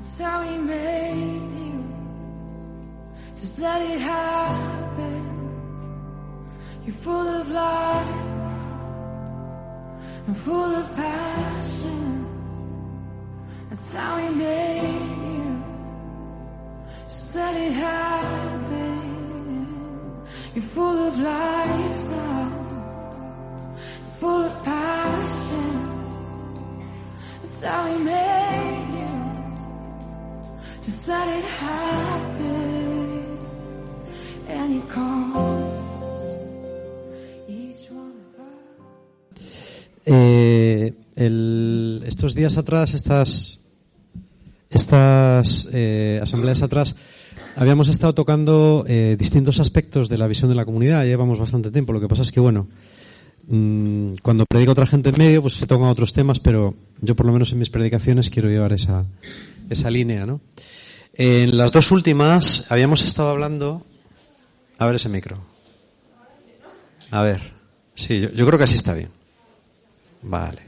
That's how he made you. Just let it happen. You're full of life and full of passion. That's how he made you. Just let it happen. You're full of life now Eh, estos días atrás, estas, estas eh, asambleas atrás, habíamos estado tocando eh, distintos aspectos de la visión de la comunidad. Llevamos bastante tiempo. Lo que pasa es que, bueno, mm, cuando predica otra gente en medio, pues se tocan otros temas, pero yo por lo menos en mis predicaciones quiero llevar esa, esa línea, ¿no? En las dos últimas habíamos estado hablando. A ver ese micro. A ver. Sí, yo, creo que así está bien. Vale.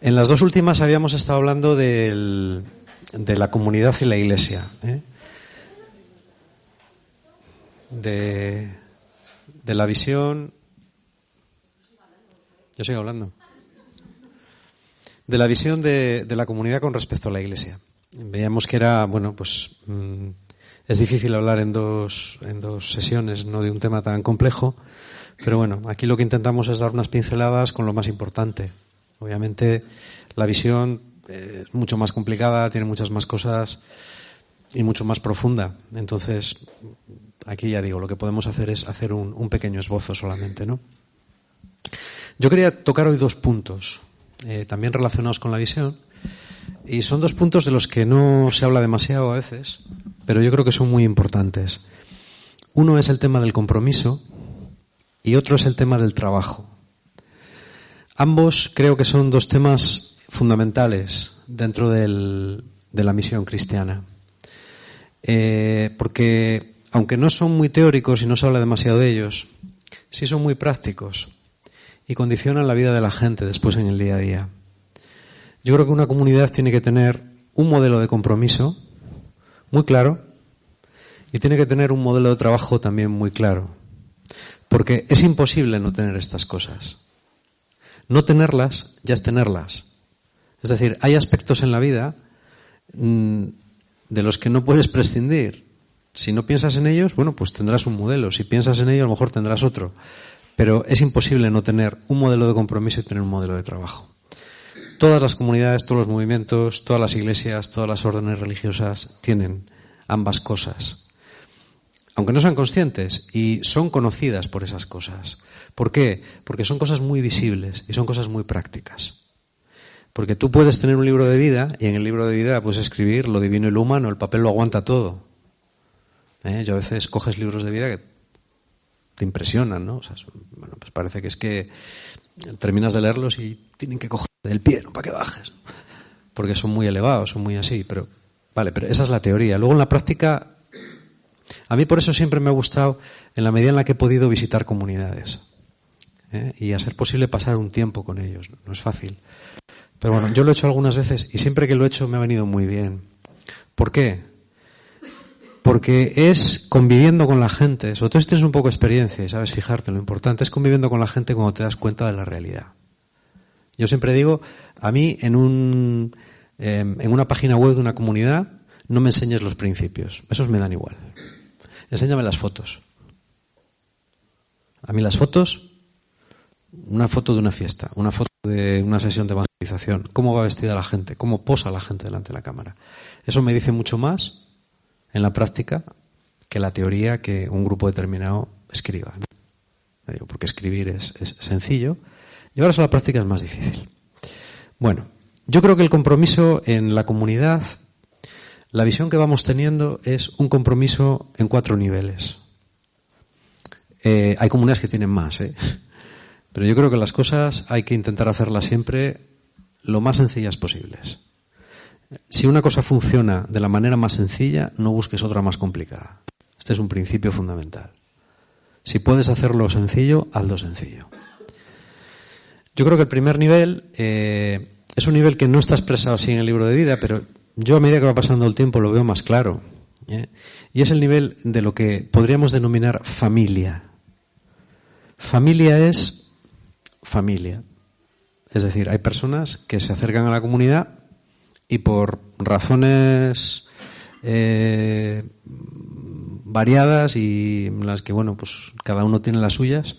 En las dos últimas habíamos estado hablando del- de la comunidad y la iglesia. ¿eh? De, de la visión. Yo sigo hablando. De la visión de, de la comunidad con respecto a la iglesia. Veíamos que era, bueno, pues mm, es difícil hablar en dos, en dos sesiones, no de un tema tan complejo, pero bueno, aquí lo que intentamos es dar unas pinceladas con lo más importante. Obviamente la visión eh, es mucho más complicada, tiene muchas más cosas y mucho más profunda. Entonces, aquí ya digo, lo que podemos hacer es hacer un, pequeño esbozo solamente, ¿no? Yo quería tocar hoy dos puntos, eh, también relacionados con la visión, y son dos puntos de los que no se habla demasiado a veces, pero yo creo que son muy importantes. Uno es el tema del compromiso y otro es el tema del trabajo. Ambos creo que son dos temas fundamentales dentro del- de la misión cristiana. Eh, porque aunque no son muy teóricos y no se habla demasiado de ellos, sí son muy prácticos y condicionan la vida de la gente después en el día a día. Yo creo que una comunidad tiene que tener un modelo de compromiso muy claro y tiene que tener un modelo de trabajo también muy claro. Porque es imposible no tener estas cosas. No tenerlas ya es tenerlas. Es decir, hay aspectos en la vida mm, de los que no puedes prescindir. Si no piensas en ellos, bueno, pues tendrás un modelo. Si piensas en ello, a lo mejor tendrás otro. Pero es imposible no tener un modelo de compromiso y tener un modelo de trabajo. Todas las comunidades, todos los movimientos, todas las iglesias, todas las órdenes religiosas tienen ambas cosas. Aunque no sean conscientes y son conocidas por esas cosas. ¿Por qué? Porque son cosas muy visibles y son cosas muy prácticas. Porque tú puedes tener un libro de vida y en el libro de vida puedes escribir lo divino y lo humano, el papel lo aguanta todo. ¿Eh? Yo a veces coges libros de vida que te impresionan, ¿no? Bueno, pues parece que es que terminas de leerlos y tienen que coger del pie, ¿no? Para que bajes. Porque son muy elevados, son muy así, pero vale, pero esa es la teoría. Luego en la práctica, a mí por eso siempre me ha gustado, en la medida en la que he podido visitar comunidades. ¿eh? Y a ser posible pasar un tiempo con ellos. No es fácil. Pero bueno, yo lo he hecho algunas veces y siempre que lo he hecho me ha venido muy bien. ¿Por qué? Porque es conviviendo con la gente, sobre todo si tienes un poco de experiencia y sabes fijarte, lo importante es conviviendo con la gente cuando te das cuenta de la realidad. Yo siempre digo, a mí en, un, eh, en una página web de una comunidad no me enseñes los principios, esos me dan igual. Enséñame las fotos. A mí las fotos, una foto de una fiesta, una foto de una sesión de evangelización, cómo va vestida la gente, cómo posa la gente delante de la cámara. Eso me dice mucho más en la práctica que la teoría que un grupo determinado escriba. Porque escribir es, es sencillo, llevarlo a la práctica es más difícil. Bueno, yo creo que el compromiso en la comunidad, la visión que vamos teniendo es un compromiso en cuatro niveles. Eh, hay comunidades que tienen más, ¿eh? pero yo creo que las cosas hay que intentar hacerlas siempre lo más sencillas posibles. Si una cosa funciona de la manera más sencilla, no busques otra más complicada. Este es un principio fundamental. Si puedes hacerlo sencillo, hazlo sencillo. Yo creo que el primer nivel eh, es un nivel que no está expresado así en el libro de vida, pero yo a medida que va pasando el tiempo lo veo más claro. ¿eh? Y es el nivel de lo que podríamos denominar familia. Familia es familia. Es decir, hay personas que se acercan a la comunidad y por razones eh, variadas y las que, bueno, pues cada uno tiene las suyas,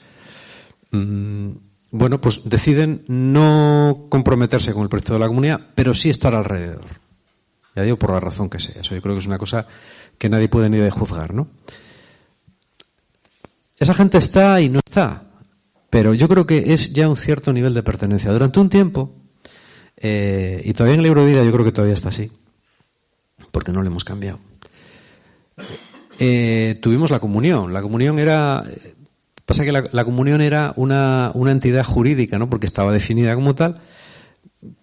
mm, bueno, pues deciden no comprometerse con el proyecto de la comunidad, pero sí estar alrededor. Ya digo, por la razón que sea. Eso yo creo que es una cosa que nadie puede ni de juzgar, ¿no? Esa gente está y no está, pero yo creo que es ya un cierto nivel de pertenencia. Durante un tiempo, eh, y todavía en el libro de vida yo creo que todavía está así, porque no le hemos cambiado. Eh, tuvimos la comunión. La comunión era. Pasa que la, comunión era una, entidad jurídica, ¿no? Porque estaba definida como tal,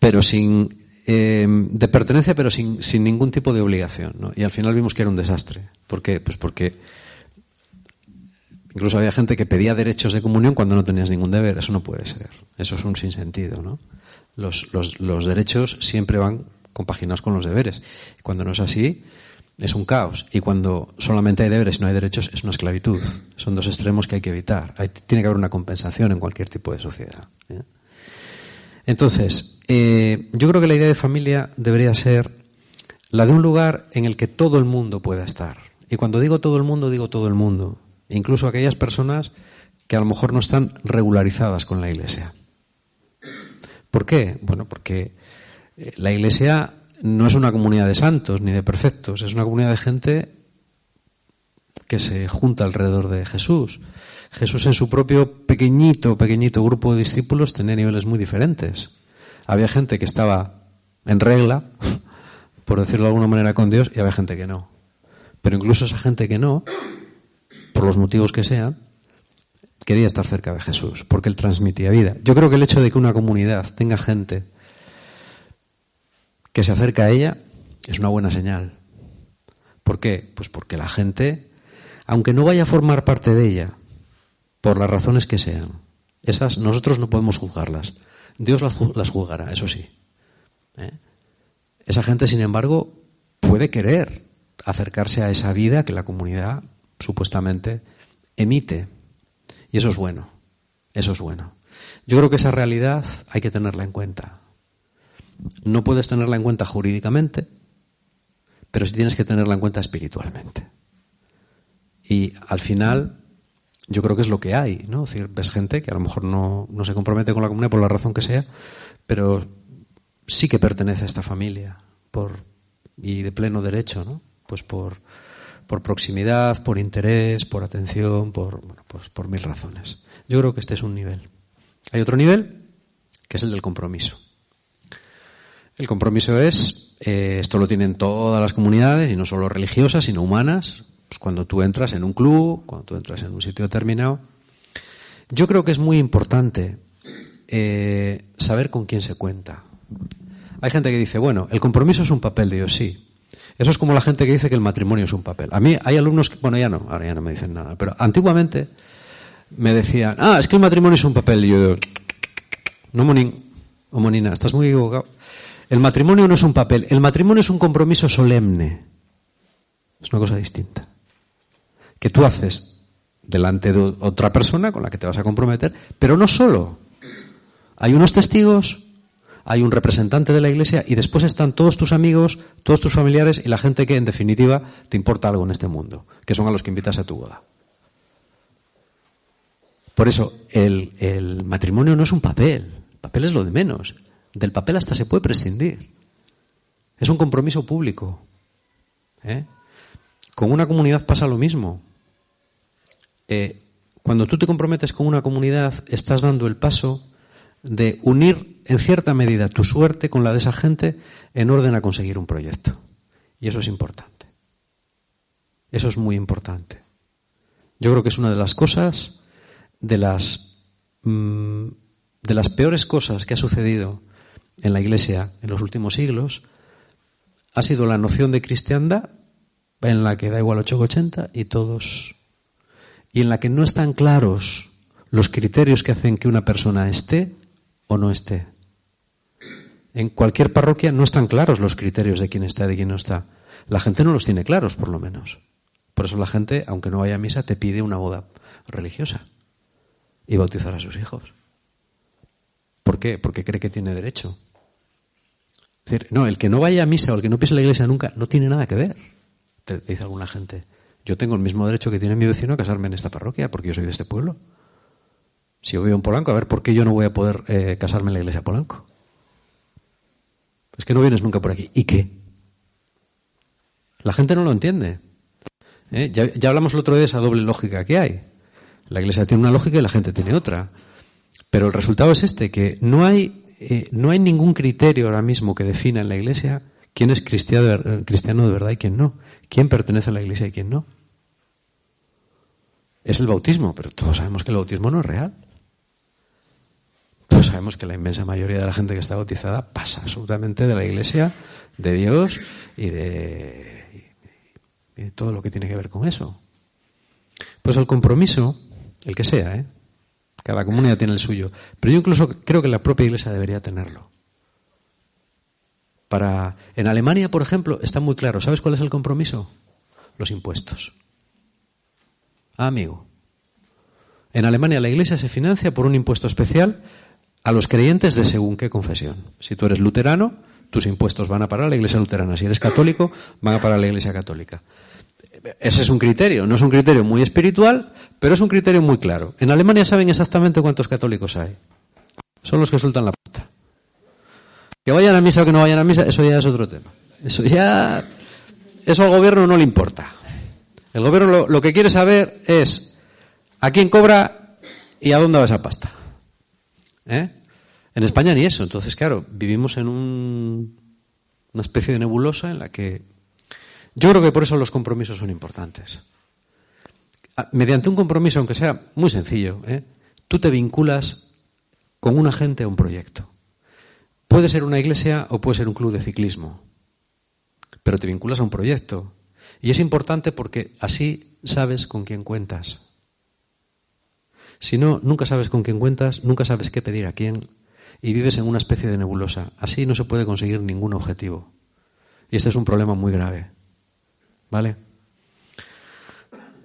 pero sin. Eh, de pertenencia, pero sin, sin ningún tipo de obligación, ¿no? Y al final vimos que era un desastre. ¿Por qué? Pues porque Incluso había gente que pedía derechos de comunión cuando no tenías ningún deber. Eso no puede ser. Eso es un sinsentido, ¿no? Los, los, los derechos siempre van compaginados con los deberes. Cuando no es así, es un caos. Y cuando solamente hay deberes y no hay derechos, es una esclavitud. Son dos extremos que hay que evitar. tiene que haber una compensación en cualquier tipo de sociedad. ¿eh? Entonces, eh, yo creo que la idea de familia debería ser la de un lugar en el que todo el mundo pueda estar. Y cuando digo todo el mundo, digo todo el mundo incluso aquellas personas que a lo mejor no están regularizadas con la Iglesia. ¿Por qué? Bueno, porque eh, la Iglesia no es una comunidad de santos ni de perfectos, es una comunidad de gente que se junta alrededor de Jesús. Jesús en su propio pequeñito, pequeñito grupo de discípulos tenía niveles muy diferentes. Había gente que estaba en regla, por decirlo de alguna manera, con Dios, y había gente que no. Pero incluso esa gente que no, por los motivos que sean, quería estar cerca de Jesús, porque él transmitía vida. Yo creo que el hecho de que una comunidad tenga gente que se acerca a ella es una buena señal. ¿Por qué? Pues porque la gente, aunque no vaya a formar parte de ella, por las razones que sean, esas nosotros no podemos juzgarlas. Dios las juzgará, eso sí. ¿eh? Esa gente, sin embargo, puede querer acercarse a esa vida que la comunidad supuestamente, emite. Y eso es bueno. Eso es bueno. Yo creo que esa realidad hay que tenerla en cuenta. No puedes tenerla en cuenta jurídicamente, pero sí tienes que tenerla en cuenta espiritualmente. Y al final, yo creo que es lo que hay, ¿no? ves gente que a lo mejor no, no se compromete con la comunidad por la razón que sea, pero sí que pertenece a esta familia por, y de pleno derecho, ¿no? Pues por, por proximidad, por interés, por atención, por, bueno, pues por mil razones. Yo creo que este es un nivel. Hay otro nivel, que es el del compromiso. El compromiso es, eh, esto lo tienen todas las comunidades, y no solo religiosas, sino humanas, pues cuando tú entras en un club, cuando tú entras en un sitio determinado. Yo creo que es muy importante eh, saber con quién se cuenta. Hay gente que dice, bueno, el compromiso es un papel de Dios, sí, eso es como la gente que dice que el matrimonio es un papel. A mí hay alumnos que, bueno, ya no, ahora ya no me dicen nada, pero antiguamente me decían, ah, es que el matrimonio es un papel. Y yo, no, Monín, o Monina, estás muy equivocado. El matrimonio no es un papel, el matrimonio es un compromiso solemne. Es una cosa distinta. Que tú haces delante de otra persona con la que te vas a comprometer, pero no solo. Hay unos testigos, hay un representante de la iglesia y después están todos tus amigos, todos tus familiares y la gente que en definitiva te importa algo en este mundo, que son a los que invitas a tu boda. Por eso, el, matrimonio no es un papel, el papel es lo de menos. Del papel hasta se puede prescindir. Es un compromiso público. ¿eh? Con una comunidad pasa lo mismo. Eh, cuando tú te comprometes con una comunidad, estás dando el paso de unir en cierta medida tu suerte con la de esa gente en orden a conseguir un proyecto. Y eso es importante. Eso es muy importante. Yo creo que es una de las cosas, de las, mm, de las peores cosas que ha sucedido en la Iglesia en los últimos siglos, ha sido la noción de cristiandad en la que da igual 880 y todos, y en la que no están claros los criterios que hacen que una persona esté o no esté. En cualquier parroquia no están claros los criterios de quién está y de quién no está. La gente no los tiene claros, por lo menos. Por eso la gente, aunque no vaya a misa, te pide una boda religiosa y bautizar a sus hijos. ¿Por qué? Porque cree que tiene derecho. Decir, no, el que no vaya a misa o el que no pise la iglesia nunca no tiene nada que ver, te dice alguna gente. Yo tengo el mismo derecho que tiene mi vecino a casarme en esta parroquia porque yo soy de este pueblo. Si yo vivo en Polanco, a ver, ¿por qué yo no voy a poder eh, casarme en la iglesia Polanco? Es que no vienes nunca por aquí. ¿Y qué? La gente no lo entiende. ¿Eh? Ya, hablamos el otro día de esa doble lógica que hay. La iglesia tiene una lógica y la gente tiene otra. Pero el resultado es este, que no hay, eh, no hay ningún criterio ahora mismo que defina en la iglesia quién es cristiano, cristiano de verdad y quién no. Quién pertenece a la iglesia y quién no. Es el bautismo, pero todos sabemos que el bautismo no es real. Pues sabemos que la inmensa mayoría de la gente que está bautizada pasa absolutamente de la iglesia, de Dios y de, todo lo que tiene que ver con eso. Pues el compromiso, el que sea, ¿eh? Cada comunidad tiene el suyo, pero yo incluso creo que la propia iglesia debería tenerlo. Para, en Alemania, por ejemplo, está muy claro. ¿Sabes cuál es el compromiso? Los impuestos. Ah, amigo. En Alemania la iglesia se financia por un impuesto especial a los creyentes de según qué confesión. Si tú eres luterano, tus impuestos van a parar a la iglesia luterana. Si eres católico, van a parar a la iglesia católica. Ese es un criterio, no es un criterio muy espiritual, pero es un criterio muy claro. En Alemania saben exactamente cuántos católicos hay. Son los que sueltan la pasta. Que vayan a misa o que no vayan a misa, eso ya es otro tema. Eso ya, eso al gobierno no le importa. El gobierno lo, lo que quiere saber es a quién cobra y a dónde va esa pasta. ¿Eh? En España ni eso. Entonces, claro, vivimos en un, una especie de nebulosa en la que yo creo que por eso los compromisos son importantes. Ah, mediante un compromiso, aunque sea muy sencillo, ¿eh? tú te vinculas con una gente a un proyecto. Puede ser una iglesia o puede ser un club de ciclismo, pero te vinculas a un proyecto. Y es importante porque así sabes con quién cuentas. Si no, nunca sabes con quién cuentas, nunca sabes qué pedir a quién y vives en una especie de nebulosa. Así no se puede conseguir ningún objetivo. Y este es un problema muy grave. ¿Vale?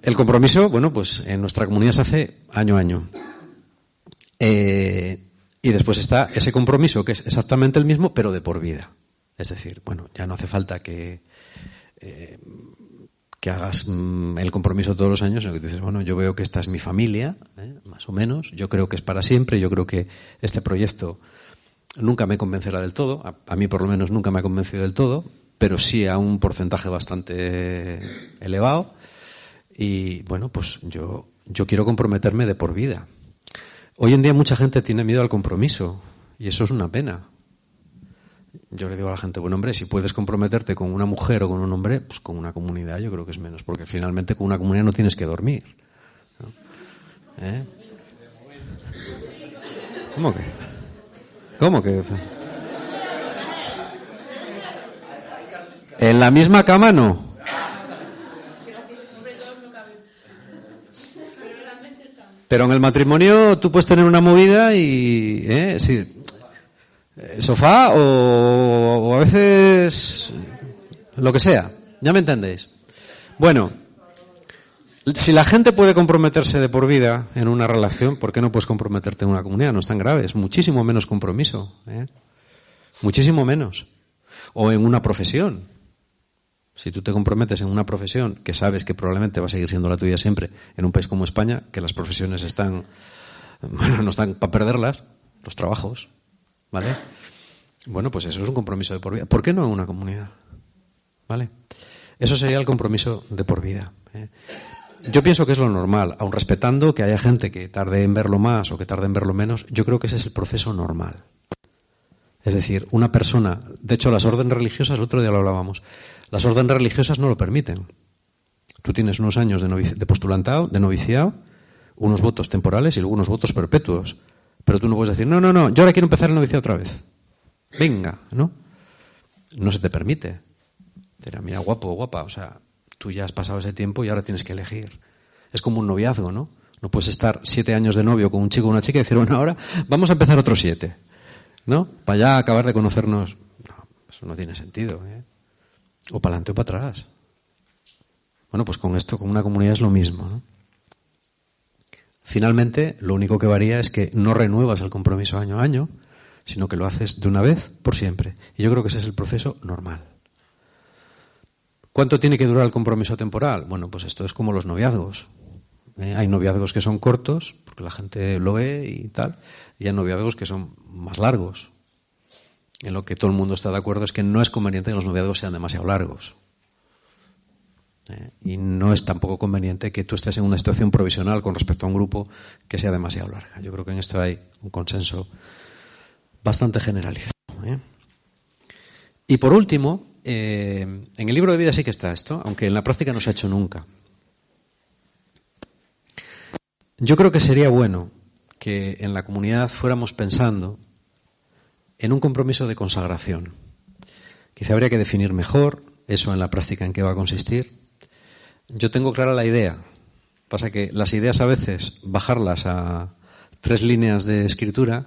El compromiso, bueno, pues en nuestra comunidad se hace año a año. Eh, y después está ese compromiso que es exactamente el mismo, pero de por vida. Es decir, bueno, ya no hace falta que eh, que hagas mm, el compromiso todos los años, sino que dices, bueno, yo veo que esta es mi familia, ¿eh? más o menos, yo creo que es para siempre, yo creo que este proyecto nunca me convencerá del todo, a, mí por lo menos nunca me ha convencido del todo, pero sí a un porcentaje bastante elevado, y bueno, pues yo, yo quiero comprometerme de por vida. Hoy en día mucha gente tiene miedo al compromiso, y eso es una pena, yo le digo a la gente, bueno, hombre, si puedes comprometerte con una mujer o con un hombre, pues con una comunidad yo creo que es menos, porque finalmente con una comunidad no tienes que dormir. ¿Eh? ¿Cómo que? ¿Cómo que? En la misma cama no. Pero en el matrimonio tú puedes tener una movida y, ¿eh? Sí, eh, sofá o, a veces lo que sea. ¿Ya me entendéis? Bueno, si la gente puede comprometerse de por vida en una relación, ¿por qué no puedes comprometerte en una comunidad? No es tan grave, es muchísimo menos compromiso. ¿eh? Muchísimo menos. O en una profesión. Si tú te comprometes en una profesión que sabes que probablemente va a seguir siendo la tuya siempre, en un país como España, que las profesiones están, bueno, no están para perderlas, los trabajos, ¿Vale? Bueno, pues eso es un compromiso de por vida. ¿Por qué no en una comunidad? ¿Vale? Eso sería el compromiso de por vida. ¿eh? Yo pienso que es lo normal, aun respetando que haya gente que tarde en verlo más o que tarde en verlo menos, yo creo que ese es el proceso normal. Es decir, una persona, de hecho las órdenes religiosas, el otro día lo hablábamos, las órdenes religiosas no lo permiten. Tú tienes unos años de, de postulantado, de noviciado, unos votos temporales y luego unos votos perpetuos. Pero tú no puedes decir, no, no, no, yo ahora quiero empezar el noviciado otra vez. Venga, ¿no? No se te permite. Pero mira, guapo, guapa, o sea, tú ya has pasado ese tiempo y ahora tienes que elegir. Es como un noviazgo, ¿no? No puedes estar siete años de novio con un chico o una chica y decir, bueno, ahora vamos a empezar otros siete. ¿No? Para ya acabar de conocernos. No, eso no tiene sentido. ¿eh? O para adelante o para atrás. Bueno, pues con esto, con una comunidad es lo mismo. ¿no? Finalmente, lo único que varía es que no renuevas el compromiso año a año, sino que lo haces de una vez por siempre. Y yo creo que ese es el proceso normal. ¿Cuánto tiene que durar el compromiso temporal? Bueno, pues esto es como los noviazgos. ¿eh? Hay noviazgos que son cortos, porque la gente lo ve y tal, y hay noviazgos que son más largos. En lo que todo el mundo está de acuerdo es que no es conveniente que los noviazgos sean demasiado largos. ¿eh? Y no es tampoco conveniente que tú estés en una situación provisional con respecto a un grupo que sea demasiado larga. Yo creo que en esto hay un consenso bastante generalizado. ¿eh? Y por último, eh, en el libro de vida sí que está esto, aunque en la práctica no se ha hecho nunca. Yo creo que sería bueno que en la comunidad fuéramos pensando en un compromiso de consagración. Quizá habría que definir mejor eso en la práctica en qué va a consistir. Yo tengo clara la idea. Pasa que las ideas a veces, bajarlas a tres líneas de escritura,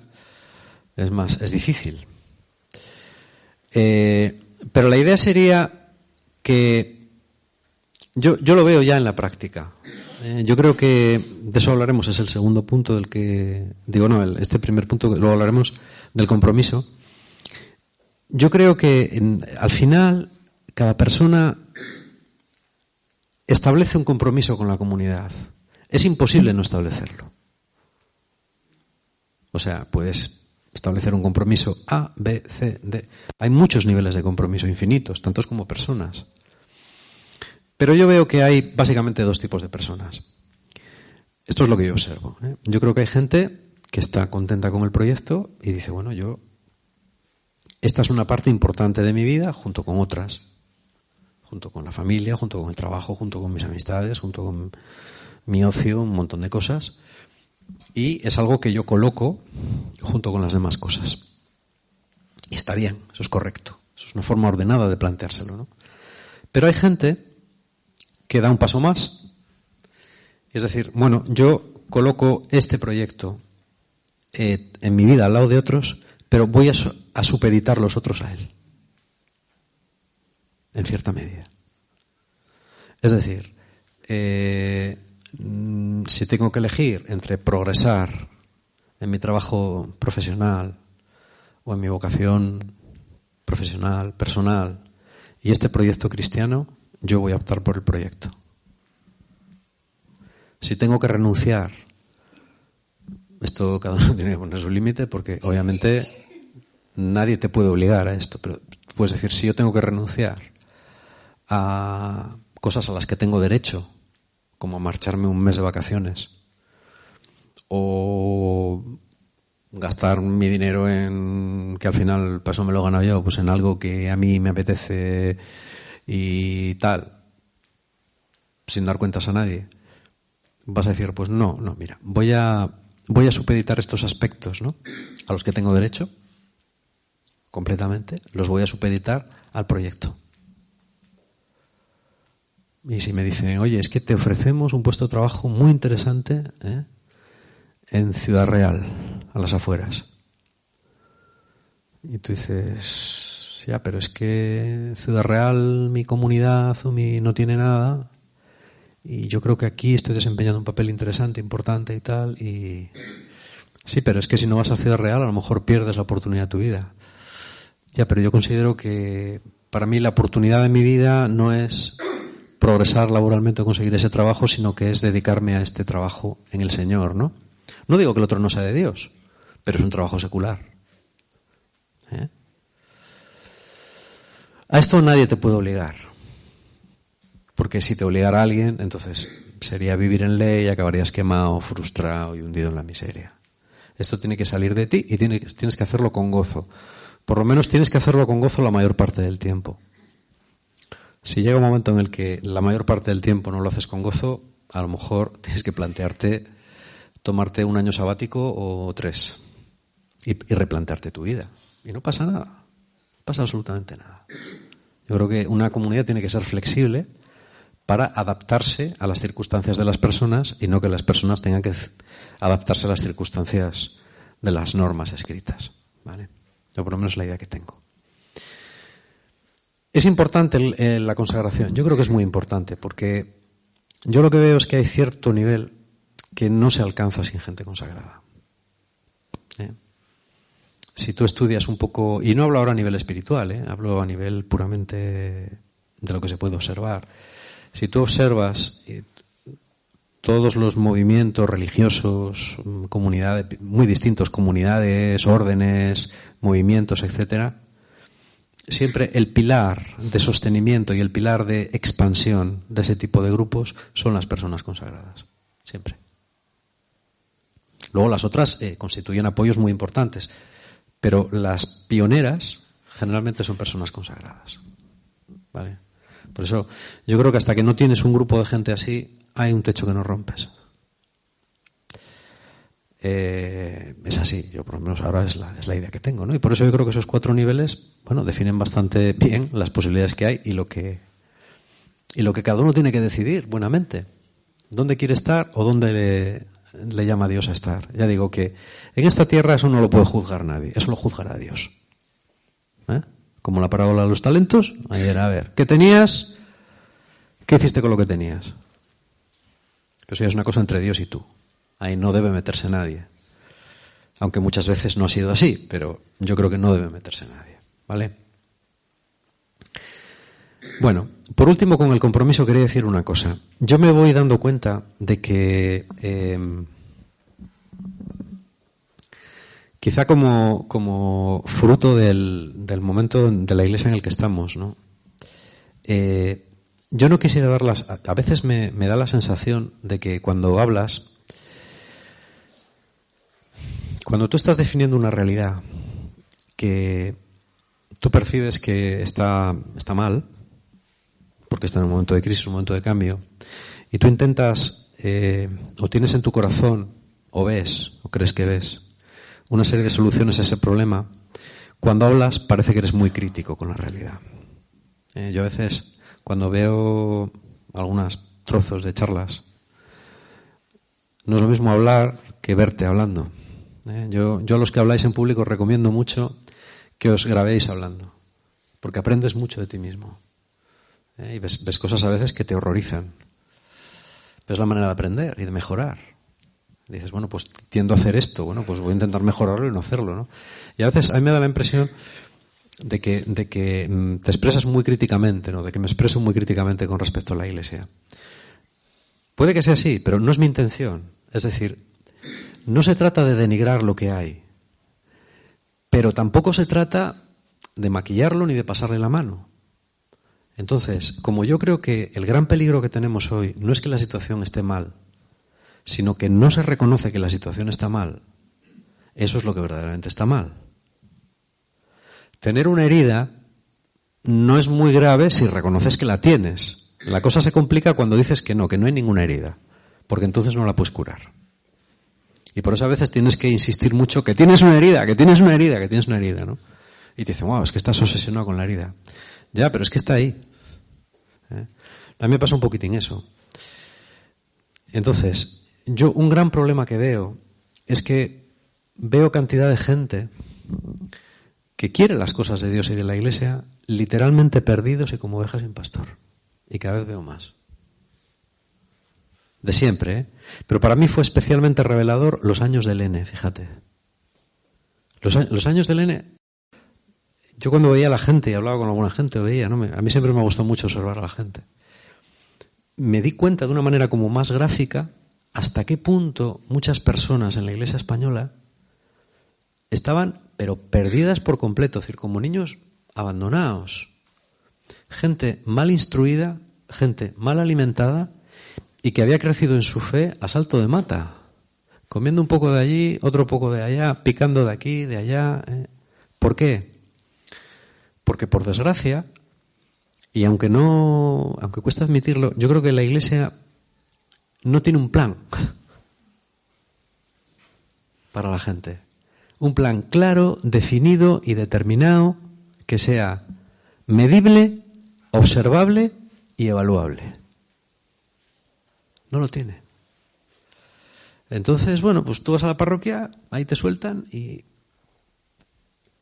es más, es difícil. Eh, pero la idea sería que yo, yo lo veo ya en la práctica. Eh, yo creo que de eso hablaremos, es el segundo punto del que, digo, no, este primer punto, luego hablaremos del compromiso. Yo creo que al final cada persona establece un compromiso con la comunidad. Es imposible no establecerlo. O sea, puedes establecer un compromiso A, B, C, D. Hay muchos niveles de compromiso infinitos, tantos como personas. Pero yo veo que hay básicamente dos tipos de personas. Esto es lo que yo observo. ¿eh? Yo creo que hay gente que está contenta con el proyecto y dice, bueno, yo, esta es una parte importante de mi vida junto con otras, junto con la familia, junto con el trabajo, junto con mis amistades, junto con mi ocio, un montón de cosas y es algo que yo coloco junto con las demás cosas. Y está bien, eso es correcto. Eso es una forma ordenada de planteárselo, ¿no? Pero hay gente que da un paso más. Es decir, bueno, yo coloco este proyecto eh, en mi vida al lado de otros, pero voy a, supeditar los otros a él. En cierta medida. Es decir, eh, Mm, si tengo que elegir entre progresar en mi trabajo profesional o en mi vocación profesional, personal, y este proyecto cristiano, yo voy a optar por el proyecto. Si tengo que renunciar, esto cada uno tiene que poner su límite porque obviamente nadie te puede obligar a esto, pero puedes decir, si yo tengo que renunciar a cosas a las que tengo derecho como marcharme un mes de vacaciones o gastar mi dinero en que al final paso me lo he ganado yo, pues en algo que a mí me apetece y tal, sin dar cuentas a nadie. Vas a decir, pues no, no, mira, voy a voy a supeditar estos aspectos, ¿no? A los que tengo derecho completamente, los voy a supeditar al proyecto. Y si me dicen, oye, es que te ofrecemos un puesto de trabajo muy interesante ¿eh? en Ciudad Real, a las afueras. Y tú dices, ya, pero es que Ciudad Real, mi comunidad o mi, no tiene nada. Y yo creo que aquí estoy desempeñando un papel interesante, importante y tal. Y sí, pero es que si no vas a Ciudad Real, a lo mejor pierdes la oportunidad de tu vida. Ya, pero yo considero que para mí la oportunidad de mi vida no es progresar laboralmente o conseguir ese trabajo, sino que es dedicarme a este trabajo en el Señor, ¿no? No digo que el otro no sea de Dios, pero es un trabajo secular. ¿eh? A esto nadie te puede obligar. Porque si te obligara a alguien, entonces sería vivir en ley y acabarías quemado, frustrado y hundido en la miseria. Esto tiene que salir de ti y tienes, que hacerlo con gozo. Por lo menos tienes que hacerlo con gozo la mayor parte del tiempo. Si llega un momento en el que la mayor parte del tiempo no lo haces con gozo, a lo mejor tienes que plantearte tomarte un año sabático o tres y, replantearte tu vida. Y no pasa nada, no pasa absolutamente nada. Yo creo que una comunidad tiene que ser flexible para adaptarse a las circunstancias de las personas y no que las personas tengan que adaptarse a las circunstancias de las normas escritas. ¿vale? Yo por lo menos es la idea que tengo. Es importante la consagración. Yo creo que es muy importante porque yo lo que veo es que hay cierto nivel que no se alcanza sin gente consagrada. ¿eh? Si tú estudias un poco, y no hablo ahora a nivel espiritual, ¿eh? hablo a nivel puramente de lo que se puede observar. Si tú observas eh, todos los movimientos religiosos, mm, comunidades, muy distintos, comunidades, órdenes, movimientos, etcétera, siempre el pilar de sostenimiento y el pilar de expansión de ese tipo de grupos son las personas consagradas. Siempre. Luego las otras eh, constituyen apoyos muy importantes, pero las pioneras generalmente son personas consagradas. ¿Vale? Por eso yo creo que hasta que no tienes un grupo de gente así, hay un techo que no rompes. Eh, es así, yo por lo menos ahora es la, es la idea que tengo, ¿no? Y por eso yo creo que esos cuatro niveles, bueno, definen bastante bien las posibilidades que hay y lo que y lo que cada uno tiene que decidir buenamente. ¿Dónde quiere estar o dónde le, le llama a Dios a estar? Ya digo que en esta tierra eso no lo puede juzgar nadie, eso lo juzgará Dios. Como la parábola de los talentos, ayer a ver, ¿qué tenías? ¿Qué hiciste con lo que tenías? Eso ya es una cosa entre Dios y tú. Ahí no debe meterse nadie. Aunque muchas veces no ha sido así, pero yo creo que no debe meterse nadie. ¿Vale? Bueno, por último, con el compromiso quería decir una cosa. Yo me voy dando cuenta de que eh, quizá como, fruto del, momento de la iglesia en el que estamos. Eh, yo no quisiera darlas. A veces me, da la sensación de que cuando hablas cuando tú estás definiendo una realidad que tú percibes que está, está mal, porque está en un momento de crisis, un momento de cambio, y tú intentas, eh, o tienes en tu corazón, o ves, o crees que ves, una serie de soluciones a ese problema, cuando hablas parece que eres muy crítico con la realidad. Eh, yo a veces, cuando veo algunos trozos de charlas, no es lo mismo hablar que verte hablando. ¿eh? Yo, yo a los que habláis en público recomiendo mucho que os grabéis hablando, porque aprendes mucho de ti mismo. ¿eh? Y ves, ves, cosas a veces que te horrorizan. Ves la manera de aprender y de mejorar. Dices, bueno, pues tiendo a hacer esto, bueno, pues voy a intentar mejorarlo y no hacerlo, ¿no? Y a veces a mí me da la impresión de que, de que mm, te expresas muy críticamente, ¿no? De que me expreso muy críticamente con respecto a la Iglesia. Puede que sea así, pero no es mi intención. Es decir, no se trata de denigrar lo que hay, pero tampoco se trata de maquillarlo ni de pasarle la mano. Entonces, como yo creo que el gran peligro que tenemos hoy no es que la situación esté mal, sino que no se reconoce que la situación está mal, eso es lo que verdaderamente está mal. Tener una herida no es muy grave si reconoces que la tienes. La cosa se complica cuando dices que no, que no hay ninguna herida, porque entonces no la puedes curar. Y por eso a veces tienes que insistir mucho que tienes una herida, que tienes una herida, que tienes una herida, ¿no? Y te dicen, wow, es que estás obsesionado con la herida. Ya, pero es que está ahí. ¿Eh? También pasa un poquitín eso. Entonces, yo un gran problema que veo es que veo cantidad de gente que quiere las cosas de Dios y de la Iglesia literalmente perdidos y como ovejas sin pastor. Y cada vez veo más de siempre, ¿eh? pero para mí fue especialmente revelador los años del N, fíjate. Los, años del N, yo cuando veía a la gente y hablaba con alguna gente, veía, ¿no? a mí siempre me gustó mucho observar a la gente. Me di cuenta de una manera como más gráfica hasta qué punto muchas personas en la iglesia española estaban, pero perdidas por completo, es decir, como niños abandonados. Gente mal instruida gente mal alimentada y que había crecido en su fe a salto de mata, comiendo un poco de allí, otro poco de allá, picando de aquí, de allá. ¿eh? ¿Por qué? Porque por desgracia, y aunque no, aunque cuesta admitirlo, yo creo que la Iglesia no tiene un plan para la gente. Un plan claro, definido y determinado que sea medible, observable y evaluable. No lo tiene. Entonces, bueno, pues tú vas a la parroquia, ahí te sueltan y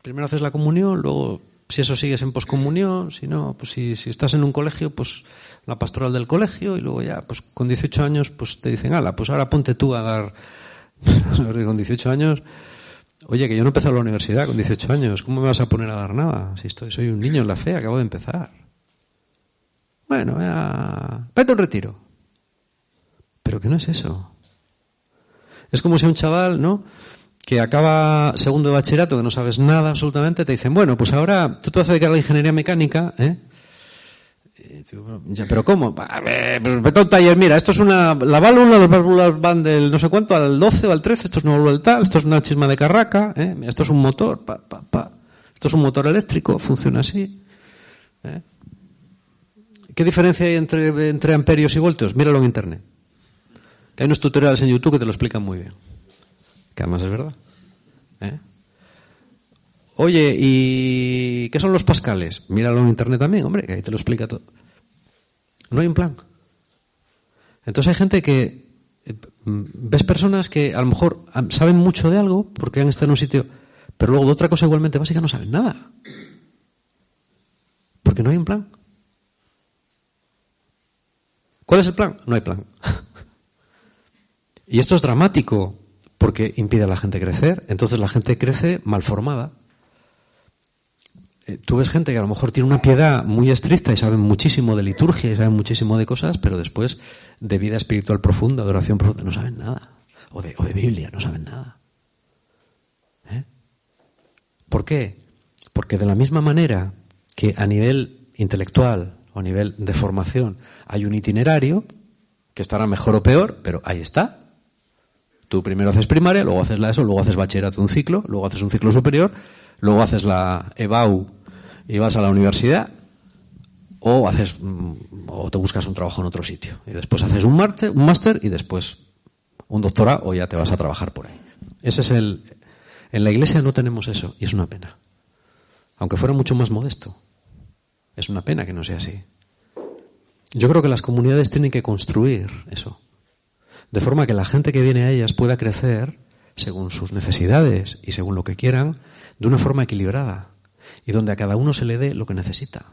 primero haces la comunión, luego si eso sigues en poscomunión, si no, pues si, si, estás en un colegio, pues la pastoral del colegio y luego ya, pues con 18 años, pues te dicen, ala, pues ahora ponte tú a dar, con 18 años, oye, que yo no he empezado la universidad con 18 años, ¿cómo me vas a poner a dar nada? Si estoy, soy un niño en la fe, acabo de empezar. Bueno, ya, vete a un retiro. Pero que no es eso. Es como si un chaval, ¿no? Que acaba segundo de bachillerato, que no sabes nada absolutamente, te dicen, bueno, pues ahora tú te vas a dedicar a la ingeniería mecánica, ¿eh? Pero ¿cómo? Vete un taller, mira, esto es una, la válvula, las válvulas van del no sé cuánto al 12 o al 13, esto es una válvula del tal, esto es una chisma de carraca, ¿eh? esto es un motor, pa, pa, pa. esto es un motor eléctrico, funciona así. ¿eh? ¿Qué diferencia hay entre, entre amperios y voltios? Míralo en internet. Que hay unos tutoriales en YouTube que te lo explican muy bien. Que además es verdad. ¿Eh? Oye, ¿y qué son los pascales? Míralo en internet también, hombre, que ahí te lo explica todo. No hay un plan. Entonces hay gente que eh, ves personas que a lo mejor saben mucho de algo porque han estado en un sitio, pero luego de otra cosa igualmente básica no saben nada. Porque no hay un plan. ¿Cuál es el plan? No hay plan. Y esto es dramático porque impide a la gente crecer. Entonces la gente crece mal formada. Eh, tú ves gente que a lo mejor tiene una piedad muy estricta y saben muchísimo de liturgia y saben muchísimo de cosas, pero después de vida espiritual profunda, de oración profunda, no saben nada. O de, o de Biblia, no saben nada. ¿Eh? ¿Por qué? Porque de la misma manera que a nivel intelectual o a nivel de formación hay un itinerario, que estará mejor o peor, pero ahí está. Tú primero haces primaria, luego haces la ESO, luego haces bachillerato un ciclo, luego haces un ciclo superior, luego haces la EBAU y vas a la universidad, o haces mm, o te buscas un trabajo en otro sitio. Y después haces un máster, un máster y después un doctorado o ya te vas a trabajar por ahí. Ese es el en la iglesia no tenemos eso y es una pena. Aunque fuera mucho más modesto. Es una pena que no sea así. Yo creo que las comunidades tienen que construir eso de forma que la gente que viene a ellas pueda crecer según sus necesidades y según lo que quieran, de una forma equilibrada y donde a cada uno se le dé lo que necesita.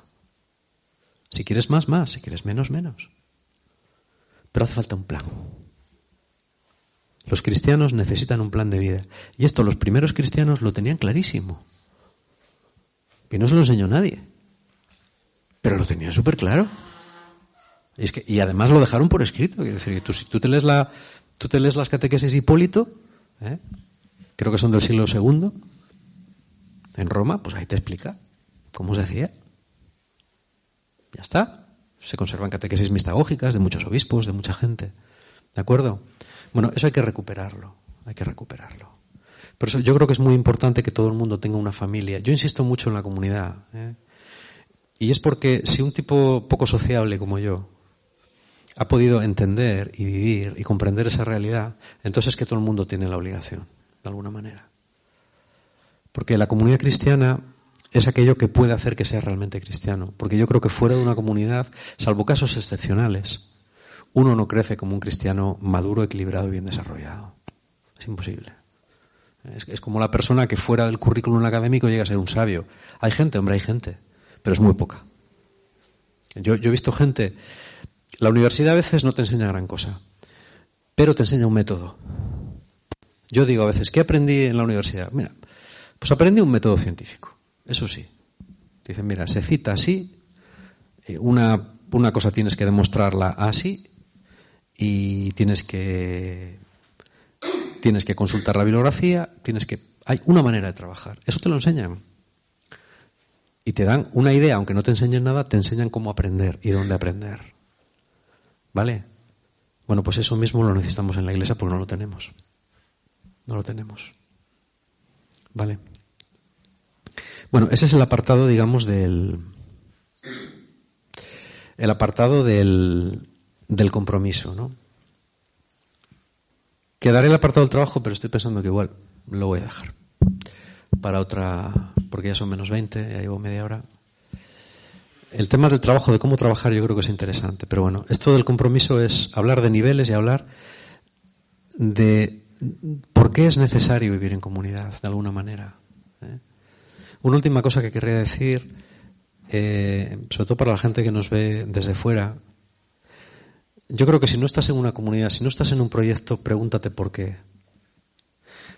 Si quieres más, más, si quieres menos, menos. Pero hace falta un plan. Los cristianos necesitan un plan de vida. Y esto los primeros cristianos lo tenían clarísimo. Y no se lo enseñó nadie. Pero lo tenían súper claro. Es que, y además lo dejaron por escrito. Es decir, tú, si tú te lees, la, tú te lees las catequesis de Hipólito, ¿eh? creo que son del siglo II, en Roma, pues ahí te explica cómo se hacía. Ya está. Se conservan catequesis mistagógicas de muchos obispos, de mucha gente. ¿De acuerdo? Bueno, eso hay que recuperarlo. Hay que recuperarlo. Por eso yo creo que es muy importante que todo el mundo tenga una familia. Yo insisto mucho en la comunidad. ¿eh? Y es porque si un tipo poco sociable como yo, ha podido entender y vivir y comprender esa realidad, entonces que todo el mundo tiene la obligación, de alguna manera. Porque la comunidad cristiana es aquello que puede hacer que sea realmente cristiano. Porque yo creo que fuera de una comunidad, salvo casos excepcionales, uno no crece como un cristiano maduro, equilibrado y bien desarrollado. Es imposible. Es, como la persona que fuera del currículum académico llega a ser un sabio. Hay gente, hombre, hay gente, pero es muy poca. Yo he visto gente la universidad a veces no te enseña gran cosa, pero te enseña un método. Yo digo a veces, ¿qué aprendí en la universidad? Mira, pues aprendí un método científico, eso sí. Dicen, mira, se cita así, eh, una, una cosa tienes que demostrarla así y tienes que tienes que consultar la bibliografía, tienes que hay una manera de trabajar. Eso te lo enseñan. Y te dan una idea, aunque no te enseñen nada, te enseñan cómo aprender y dónde aprender. ¿Vale? Bueno, pues eso mismo lo necesitamos en la iglesia porque no lo tenemos. No lo tenemos. ¿Vale? Bueno, ese es el apartado, digamos, del. El apartado del, del compromiso, ¿no? Quedaré el apartado del trabajo, pero estoy pensando que igual lo voy a dejar. Para otra. Porque ya son menos 20, ya llevo media hora. El tema del trabajo, de cómo trabajar, yo creo que es interesante. Pero bueno, esto del compromiso es hablar de niveles y hablar de por qué es necesario vivir en comunidad, de alguna manera. ¿eh? Una última cosa que querría decir, eh, sobre todo para la gente que nos ve desde fuera. Yo creo que si no estás en una comunidad, si no estás en un proyecto, pregúntate por qué.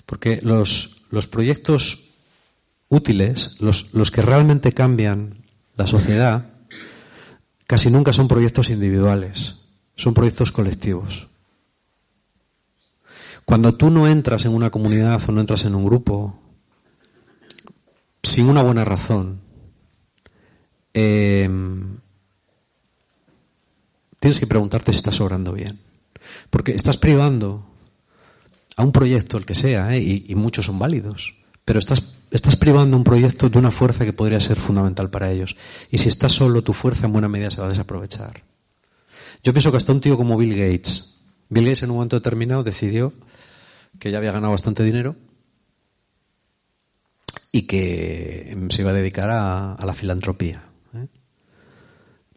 Porque los, los proyectos útiles, los, los que realmente cambian la sociedad casi nunca son proyectos individuales, son proyectos colectivos. Cuando tú no entras en una comunidad o no entras en un grupo sin una buena razón, em, tienes que preguntarte si estás obrando bien. Porque estás privando a un proyecto, el que sea, ¿eh? y, y muchos son válidos, pero estás estás privando un proyecto de una fuerza que podría ser fundamental para ellos. Y si estás solo, tu fuerza en buena medida se va a desaprovechar. Yo pienso que hasta un tío como Bill Gates, Bill Gates en un momento determinado decidió que ya había ganado bastante dinero y que se iba a dedicar a, la filantropía. ¿eh?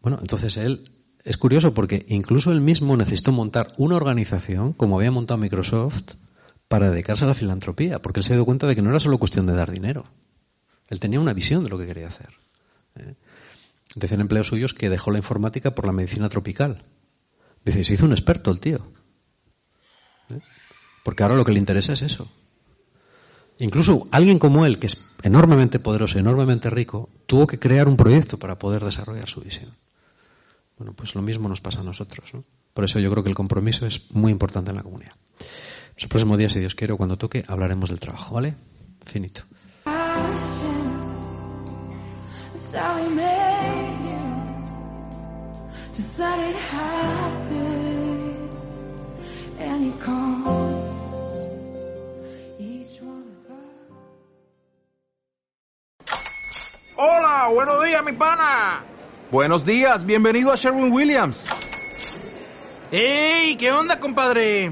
Bueno, entonces él es curioso porque incluso él mismo necesitó montar una organización, como había montado Microsoft, para dedicarse a la filantropía, porque él se dio cuenta de que no era solo cuestión de dar dinero. Él tenía una visión de lo que quería hacer. ¿eh? Decían empleos suyos que dejó la informática por la medicina tropical. Dice, se hizo un experto el tío. ¿eh? Porque ahora lo que le interesa es eso. Incluso alguien como él, que es enormemente poderoso, enormemente rico, tuvo que crear un proyecto para poder desarrollar su visión. Bueno, pues lo mismo nos pasa a nosotros. ¿no? Por eso yo creo que el compromiso es muy importante en la comunidad. Pues el próximo día, si Dios quiere, cuando toque, hablaremos del trabajo, ¿vale? Finito. Hola, buenos días, mi pana. Buenos días, bienvenido a Sherwin Williams. ¡Ey! ¿Qué onda, compadre?